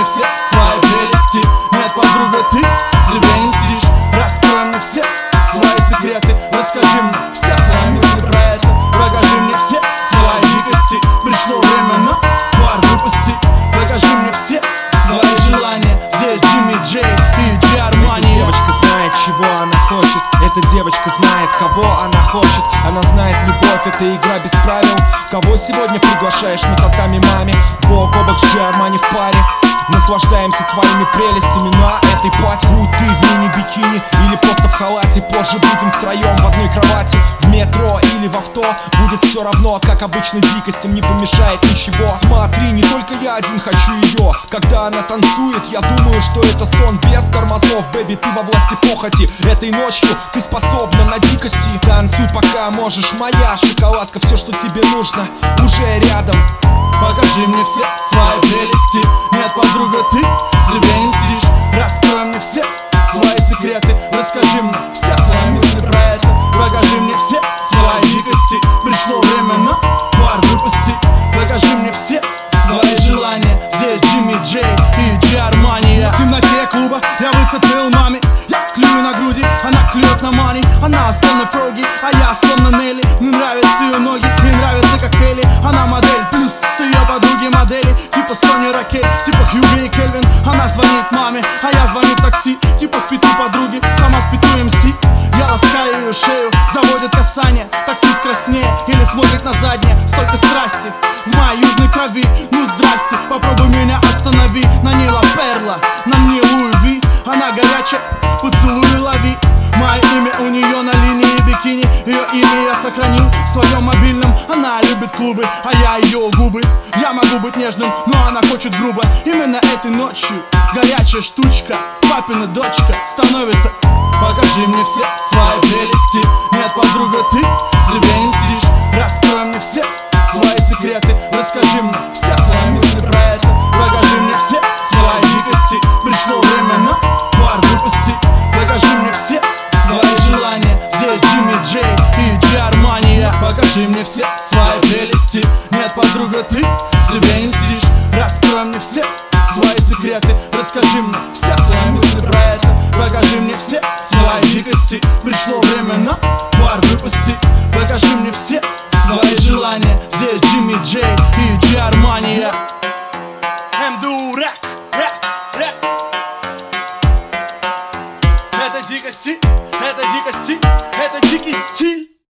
мне все свои прелести Нет, подруга, ты себе не стишь Раскрой мне все свои секреты. Расскажи мне все свои мысли про это Покажи мне все свои дикости Пришло время на пар выпустить Покажи мне все свои желания. Здесь Джимми Джей и Джей Армани. Девочка знает, чего она хочет. Эта девочка знает, кого она хочет. Она знает любовь, это игра без правил. Кого сегодня приглашаешь, ну татами маме Бог о бок с Джей Армани в паре. Наслаждаемся твоими прелестями на этой пати Будь ты в мини-бикини или просто в халате. Позже будем втроем в одной кровати. В метро или в авто. Будет все равно, как обычно дикостям не помешает ничего. Смотри, не только я один хочу ее Когда она танцует, я думаю, что это сон без тормозов. Бэби, ты во власти похоти. Этой ночью ты способна на дикости. Танцуй пока можешь, моя шоколадка Все, что тебе нужно, уже рядом. Покажи мне все свои прелести Нет, подруга, ты себе не стишь Раскрой мне все свои секреты. Расскажи мне все свои мысли про это. Покажи мне все свои дикости Пришло время на пар выпустить Покажи мне все свои желания. Здесь Джимми Джей и Джи Армания В темноте клуба я выцепил маме. Я клюю на груди, она клюет на мани Она словно Фроги, а я словно Нелли. Мне нравятся ее ноги, мне нравятся коктейли. Она модель, плюс ее подруги модели Типа Соня Ракель, типа Хьюго и Кельвин Она звонит маме, а я звоню в такси. Типа спит у подруги, сама спит у МС. Я ласкаю ее шею, заводит касание Таксист краснее или смотрит на заднее. Столько страсти в моей южной крови. Ну здрасте, попробуй меня останови. На ней ла перла, на мне Луи Она горячая, поцелуй сохранил в своем мобильном. Она любит клубы, а я ее губы. Я могу быть нежным, но она хочет грубо. Именно этой ночью горячая штучка Папина дочка становится. Покажи мне все свои прелести. Нет, подруга, ты себе не стишь Раскрой мне все свои секреты. Расскажи мне все свои мысли про это. Покажи мне все свои дикости Пришло время на Покажи мне все свои прелести. Нет, подруга, ты себе не стишь Раскрой мне все свои секреты. Расскажи мне все свои мысли про это. Покажи мне все свои дикости Пришло время на пар выпустить Покажи мне все свои желания. Здесь Джимми Джей и Джи Армания. МДУ рэп, рэп, рэп. Это дикости, это дикости, это дикий стиль